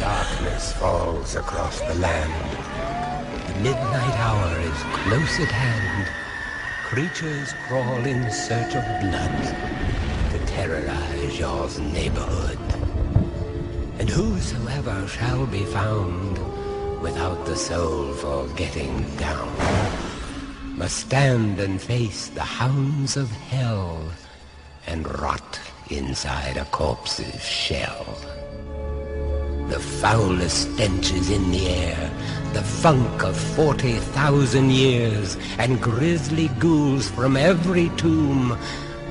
Darkness falls across the land. The midnight hour is close at hand. Creatures crawl in search of blood terrorize your neighborhood. And whosoever shall be found without the soul for getting down must stand and face the hounds of hell and rot inside a corpse's shell. The foulest stench is in the air, the funk of 40,000 years, and grisly ghouls from every tomb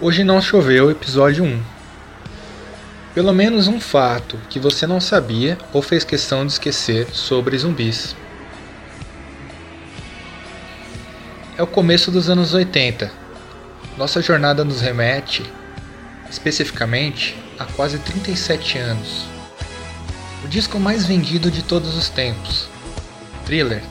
Hoje não choveu, episódio 1. Pelo menos um fato que você não sabia ou fez questão de esquecer sobre zumbis. É o começo dos anos 80. Nossa jornada nos remete, especificamente, a quase 37 anos. O disco mais vendido de todos os tempos, Thriller,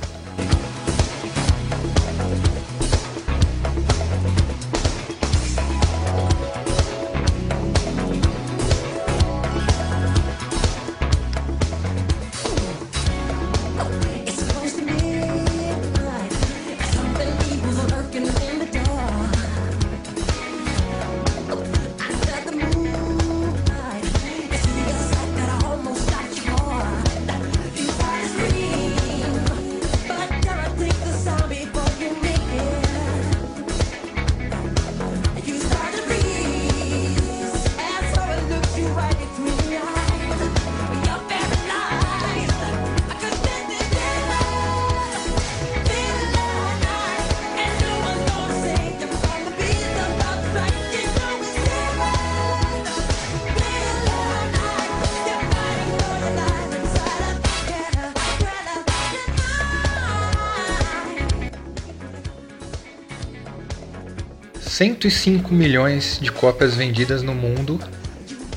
105 milhões de cópias vendidas no mundo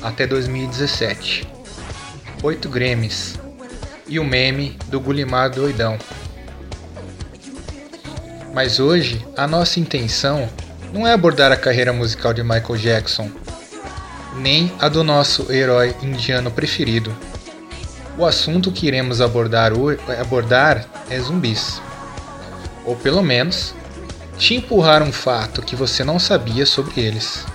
até 2017. 8 Grammys. E o meme do Gulimar doidão. Mas hoje, a nossa intenção não é abordar a carreira musical de Michael Jackson, nem a do nosso herói indiano preferido. O assunto que iremos abordar, abordar é zumbis. Ou pelo menos, te empurrar um fato que você não sabia sobre eles.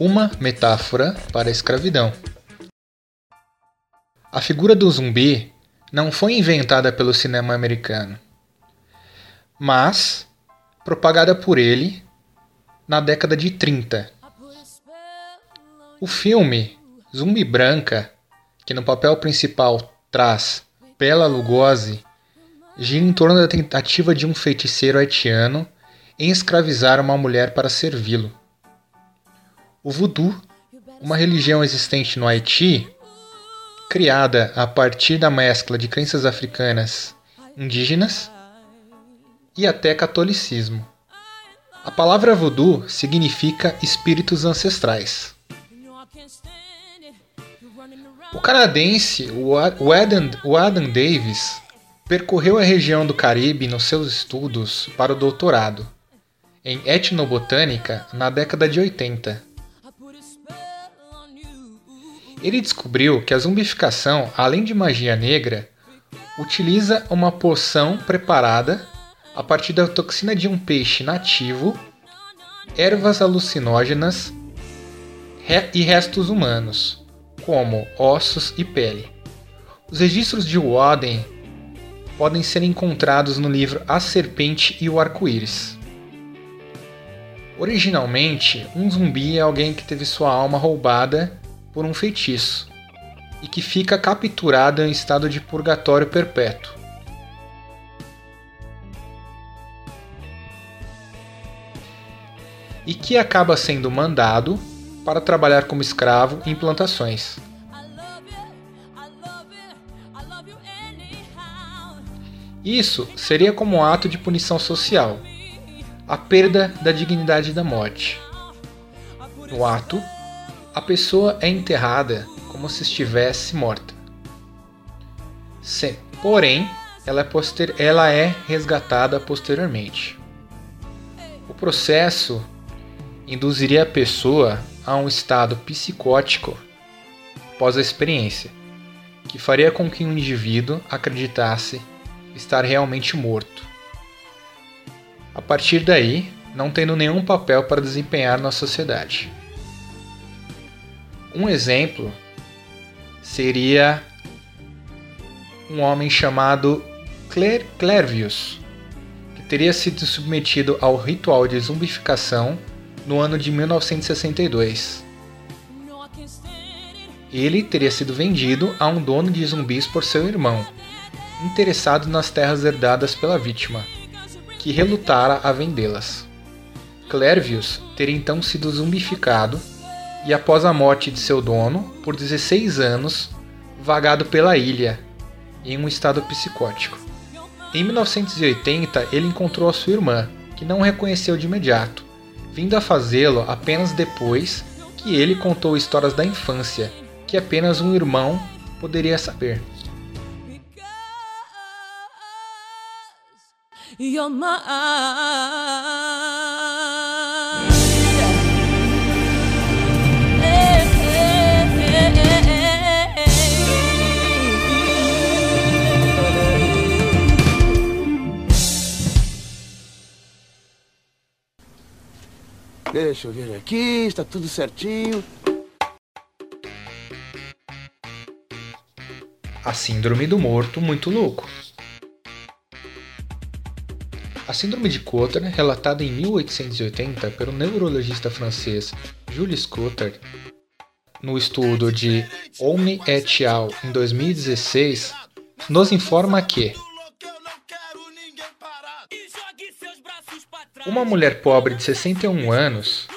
Uma metáfora para a escravidão. A figura do zumbi não foi inventada pelo cinema americano, mas propagada por ele na década de 30. O filme Zumbi Branca, que no papel principal traz Bela Lugosi, gira em torno da tentativa de um feiticeiro haitiano em escravizar uma mulher para servi-lo. O voodoo, uma religião existente no Haiti, criada a partir da mescla de crenças africanas, indígenas e até catolicismo. A palavra voodoo significa espíritos ancestrais. O canadense Adam Davis percorreu a região do Caribe nos seus estudos para o doutorado em etnobotânica na década de 80. Ele descobriu que a zumbificação, além de magia negra, utiliza uma poção preparada a partir da toxina de um peixe nativo, ervas alucinógenas e restos humanos, como ossos e pele. Os registros de Woden podem ser encontrados no livro A Serpente e o Arco-Íris. Originalmente, um zumbi é alguém que teve sua alma roubada por um feitiço e que fica capturado em estado de purgatório perpétuo. E que acaba sendo mandado para trabalhar como escravo em plantações. Isso seria como um ato de punição social, a perda da dignidade da morte. No ato, a pessoa é enterrada como se estivesse morta. Se- porém, ela é, poster- ela é resgatada posteriormente. O processo induziria a pessoa a um estado psicótico após a experiência, que faria com que o indivíduo acreditasse estar realmente morto. A partir daí, não tendo nenhum papel para desempenhar na sociedade. Um exemplo seria um homem chamado Cler Clervius, que teria sido submetido ao ritual de zumbificação no ano de 1962. Ele teria sido vendido a um dono de zumbis por seu irmão, interessado nas terras herdadas pela vítima, que relutara a vendê-las. Clervius teria então sido zumbificado e, após a morte de seu dono, por 16 anos, vagado pela ilha, em um estado psicótico. Em 1980, ele encontrou a sua irmã, que não reconheceu de imediato, vindo a fazê-lo apenas depois que ele contou histórias da infância, que apenas um irmão poderia saber. You're mine. Hey, Deixa eu ver aqui, está tudo certinho. A Síndrome do Morto Muito Louco. A Síndrome de Cotter, relatada em 1880 pelo neurologista francês Jules Cotter, no estudo de Omni et al. em 2016, nos informa que uma mulher pobre de 61 anos,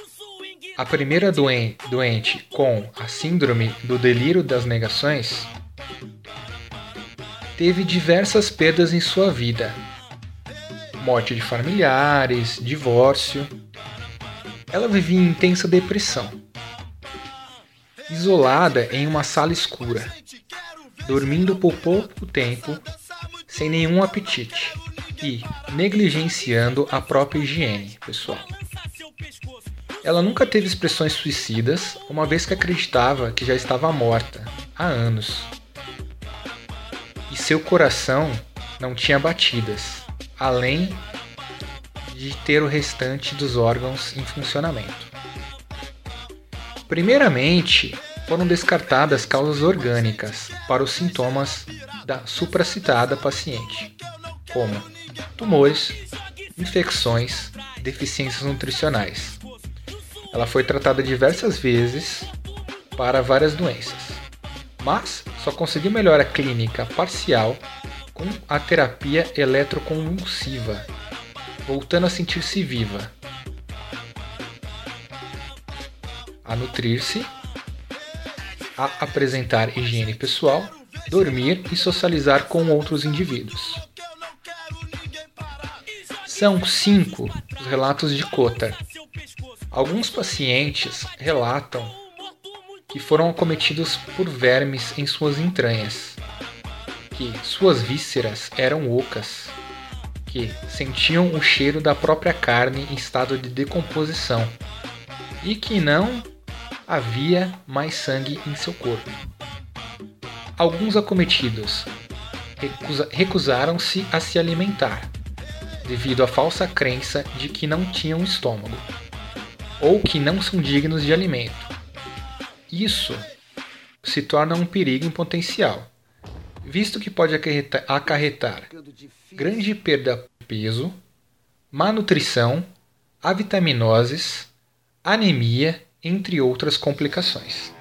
a primeira doen- doente com a Síndrome do Delírio das Negações, teve diversas perdas em sua vida. Morte de familiares, divórcio. Ela vivia em intensa depressão. Isolada em uma sala escura, dormindo por pouco tempo, sem nenhum apetite e negligenciando a própria higiene pessoal. Ela nunca teve expressões suicidas, uma vez que acreditava que já estava morta há anos e seu coração não tinha batidas, além de ter o restante dos órgãos em funcionamento. Primeiramente, foram descartadas causas orgânicas para os sintomas da supracitada paciente, como tumores, infecções, deficiências nutricionais. Ela foi tratada diversas vezes para várias doenças, mas só conseguiu melhora clínica parcial com a terapia eletroconvulsiva, voltando a sentir-se viva, a nutrir-se, a apresentar higiene pessoal, dormir e socializar com outros indivíduos. São cinco os relatos de Cotter. Alguns pacientes relatam que foram acometidos por vermes em suas entranhas, que suas vísceras eram ocas, que sentiam o cheiro da própria carne em estado de decomposição e que não havia mais sangue em seu corpo. Alguns acometidos recusa- recusaram-se a se alimentar, devido à falsa crença de que não tinham estômago, ou que não são dignos de alimento. Isso se torna um perigo em potencial, visto que pode acarreta- acarretar grande perda de peso, má nutrição, avitaminoses, anemia, entre outras complicações.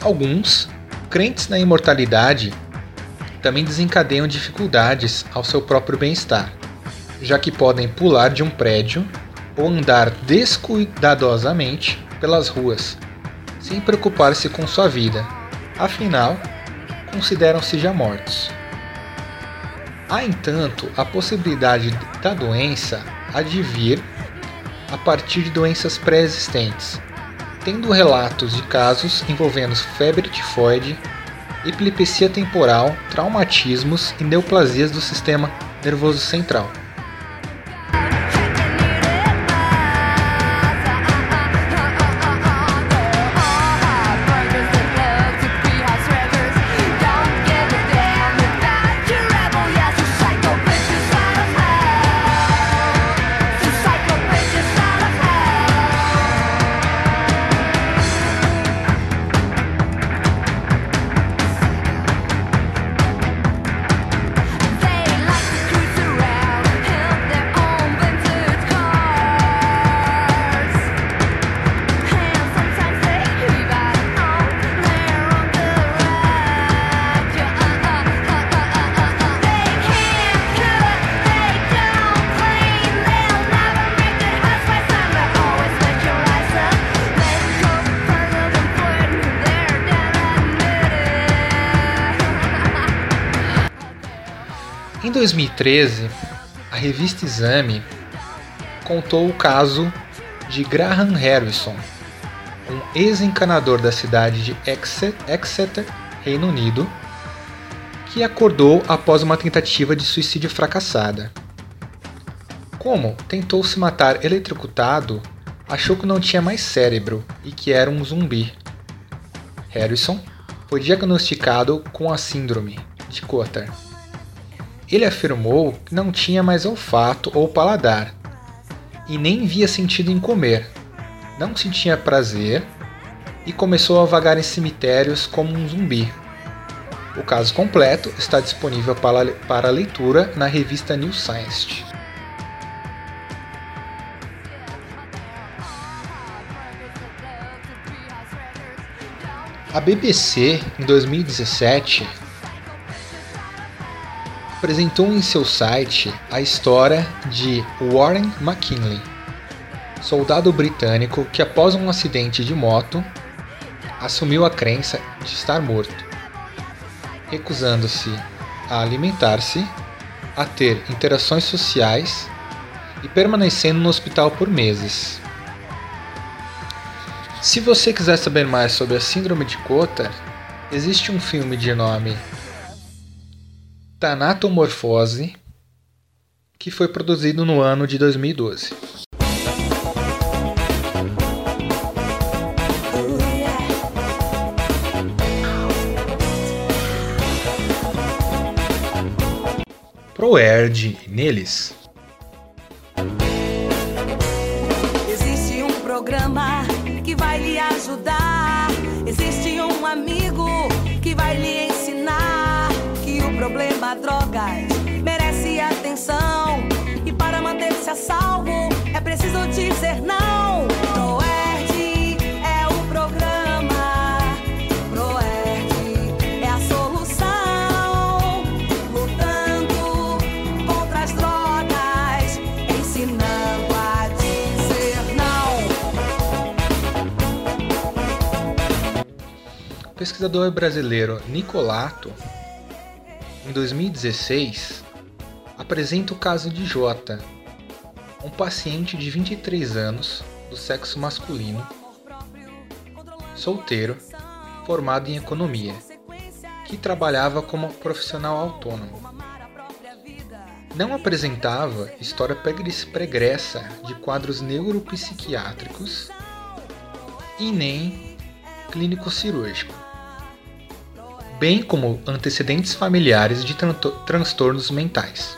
Alguns, crentes na imortalidade, também desencadeiam dificuldades ao seu próprio bem-estar, já que podem pular de um prédio ou andar descuidadosamente pelas ruas, sem preocupar-se com sua vida, afinal, consideram-se já mortos. Há, entanto, a possibilidade da doença advir a partir de doenças pré-existentes, tendo relatos de casos envolvendo febre tifoide, epilepsia temporal, traumatismos e neoplasias do sistema nervoso central. Em 2013, a revista Exame contou o caso de Graham Harrison, um ex-encanador da cidade de Exe- Exeter, Reino Unido, que acordou após uma tentativa de suicídio fracassada. Como tentou se matar eletrocutado, achou que não tinha mais cérebro e que era um zumbi. Harrison foi diagnosticado com a síndrome de Cotter. Ele afirmou que não tinha mais olfato ou paladar e nem via sentido em comer, não sentia prazer e começou a vagar em cemitérios como um zumbi. O caso completo está disponível para, para leitura na revista New Scientist. A BBC, em 2017, apresentou em seu site a história de Warren McKinley, soldado britânico que, após um acidente de moto, assumiu a crença de estar morto, recusando-se a alimentar-se, a ter interações sociais e permanecendo no hospital por meses. Se você quiser saber mais sobre a Síndrome de Cotter, existe um filme de nome Tanatomorfose que foi produzido no ano de 2012. Proerd neles. Existe um programa que vai lhe ajudar. Existe um amigo problema drogas merece atenção. E para manter-se a salvo é preciso dizer não. Proerd é o programa. Proerd é a solução. Lutando contra as drogas, ensinando a dizer não. Pesquisador brasileiro Nicolato, em 2016, apresenta o caso de Jota, um paciente de 23 anos, do sexo masculino, solteiro, formado em economia, que trabalhava como profissional autônomo. Não apresentava história pregre- pregressa de quadros neuropsiquiátricos e nem clínico cirúrgico. Bem como antecedentes familiares de tran- transtornos mentais.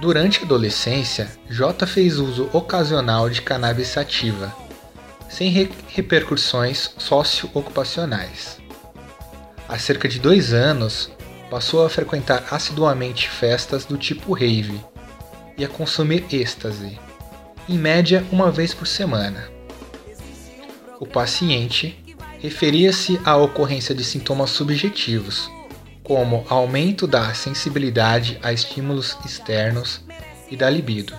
Durante a adolescência, J fez uso ocasional de cannabis sativa, sem re- repercussões socioocupacionais. Há cerca de dois anos, passou a frequentar assiduamente festas do tipo rave e a consumir êxtase, em média uma vez por semana. O paciente referia-se à ocorrência de sintomas subjetivos, como aumento da sensibilidade a estímulos externos e da libido.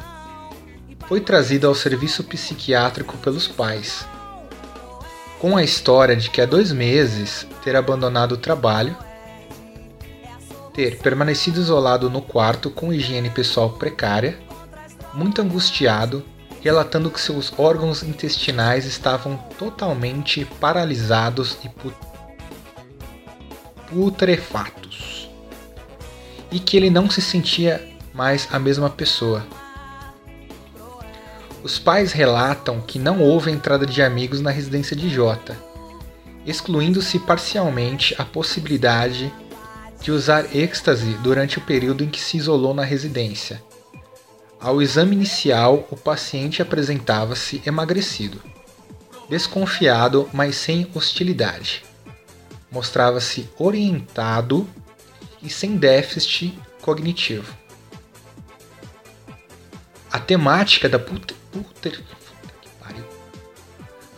Foi trazido ao serviço psiquiátrico pelos pais, com a história de que há dois meses ter abandonado o trabalho, ter permanecido isolado no quarto com higiene pessoal precária, muito angustiado, relatando que seus órgãos intestinais estavam totalmente paralisados e pu- putrefatos, e que ele não se sentia mais a mesma pessoa. Os pais relatam que não houve entrada de amigos na residência de Jota, excluindo-se parcialmente a possibilidade de usar êxtase durante o período em que se isolou na residência. Ao exame inicial, o paciente apresentava-se emagrecido, desconfiado, mas sem hostilidade. Mostrava-se orientado e sem déficit cognitivo. A temática da.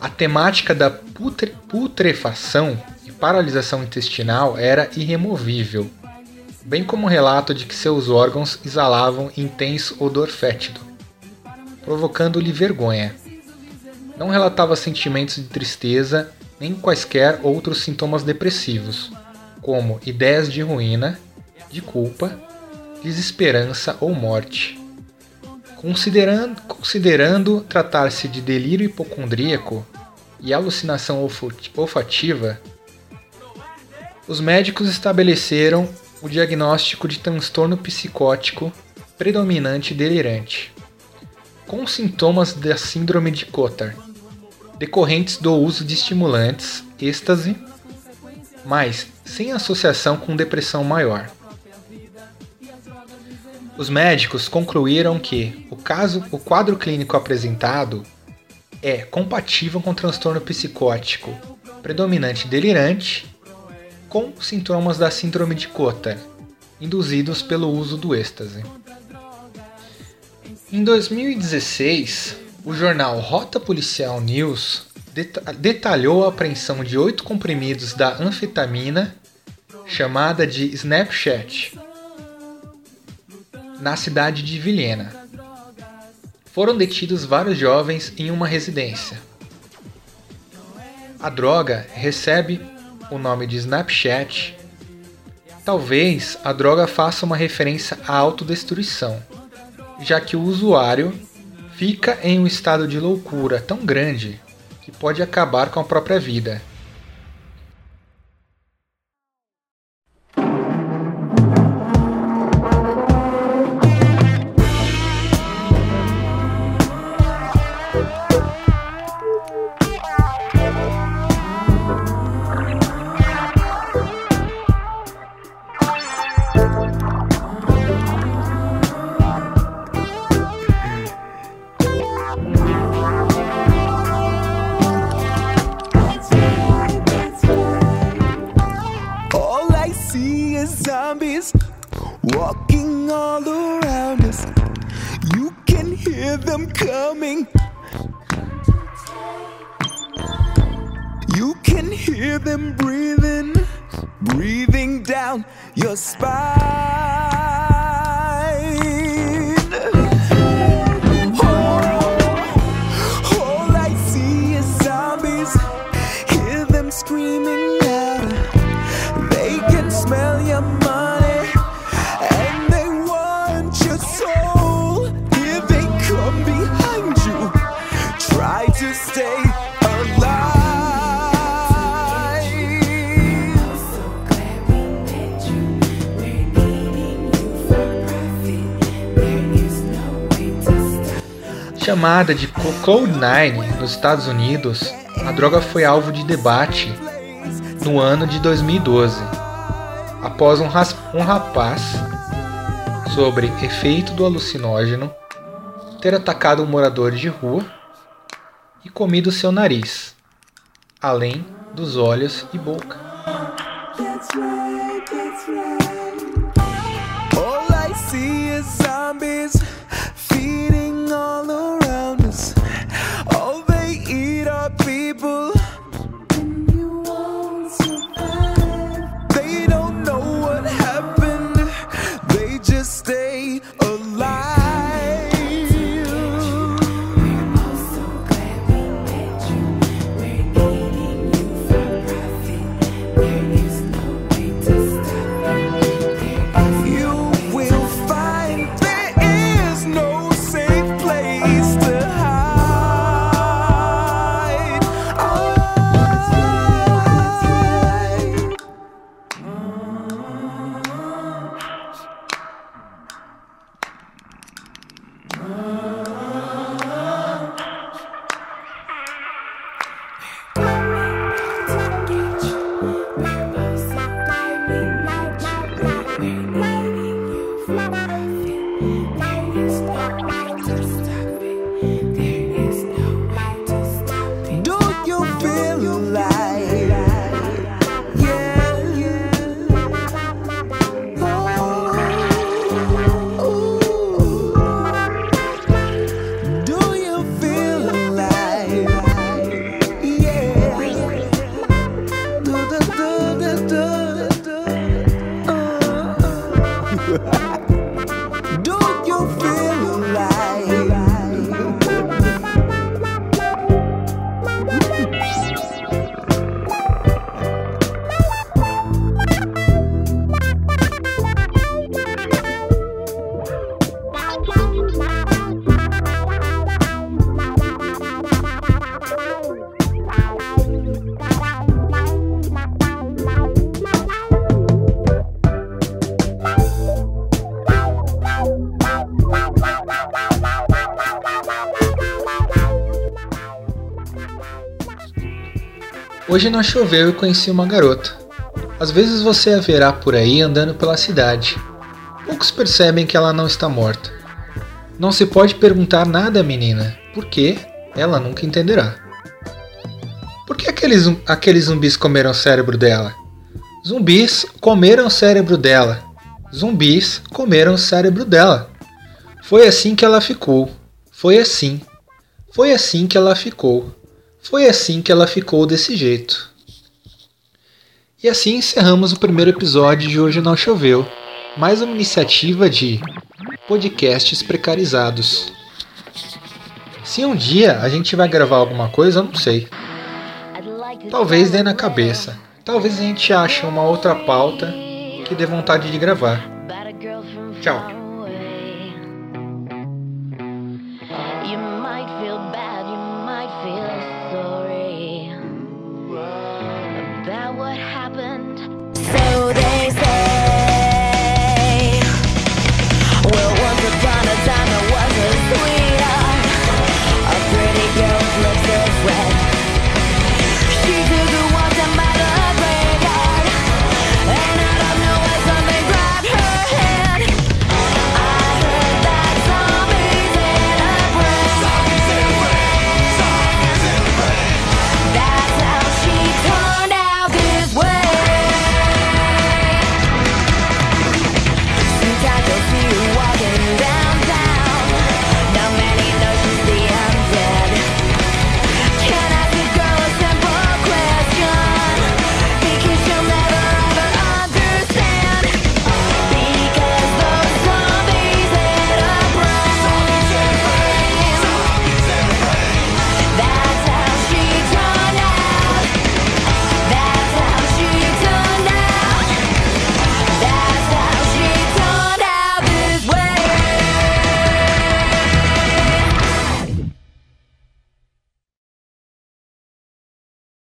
A temática da putre- putrefação e paralisação intestinal era irremovível, bem como o relato de que seus órgãos exalavam intenso odor fétido, provocando-lhe vergonha. Não relatava sentimentos de tristeza nem quaisquer outros sintomas depressivos, como ideias de ruína, de culpa, desesperança ou morte. Considerando, considerando tratar-se de delírio hipocondríaco e alucinação olfativa, os médicos estabeleceram o diagnóstico de transtorno psicótico predominante delirante, com sintomas da síndrome de Cotard, decorrentes do uso de estimulantes, êxtase, mas sem associação com depressão maior. Os médicos concluíram que o caso, o quadro clínico apresentado é compatível com transtorno psicótico predominante delirante com sintomas da síndrome de Cotard, induzidos pelo uso do êxtase. Em 2016, o jornal Rota Policial News deta- detalhou a apreensão de oito comprimidos da anfetamina chamada de Snapchat na cidade de Vilhena. Foram detidos vários jovens em uma residência. A droga recebe o nome de Snapchat. Talvez a droga faça uma referência à autodestruição, já que o usuário fica em um estado de loucura tão grande que pode acabar com a própria vida. Walking all around us. You can hear them coming. You can hear them breathing, breathing down your spine. Chamada de Co- Cloud9 nos Estados Unidos, a droga foi alvo de debate no ano de 2012, após um, um rapaz sobre efeito do alucinógeno ter atacado um morador de rua e comido seu nariz, além dos olhos e boca. Hoje não choveu e conheci uma garota. Às vezes você a verá por aí andando pela cidade. Poucos percebem que ela não está morta. Não se pode perguntar nada à menina, porque ela nunca entenderá. Por que aqueles, aqueles zumbis comeram o cérebro dela? Zumbis comeram o cérebro dela. Zumbis comeram o cérebro dela. Foi assim que ela ficou. Foi assim. Foi assim que ela ficou. Foi assim que ela ficou desse jeito. E assim encerramos o primeiro episódio de Hoje Não Choveu, mais uma iniciativa de podcasts precarizados. Se um dia a gente vai gravar alguma coisa, eu não sei. Talvez dê na cabeça. Talvez a gente ache uma outra pauta que dê vontade de gravar. Tchau.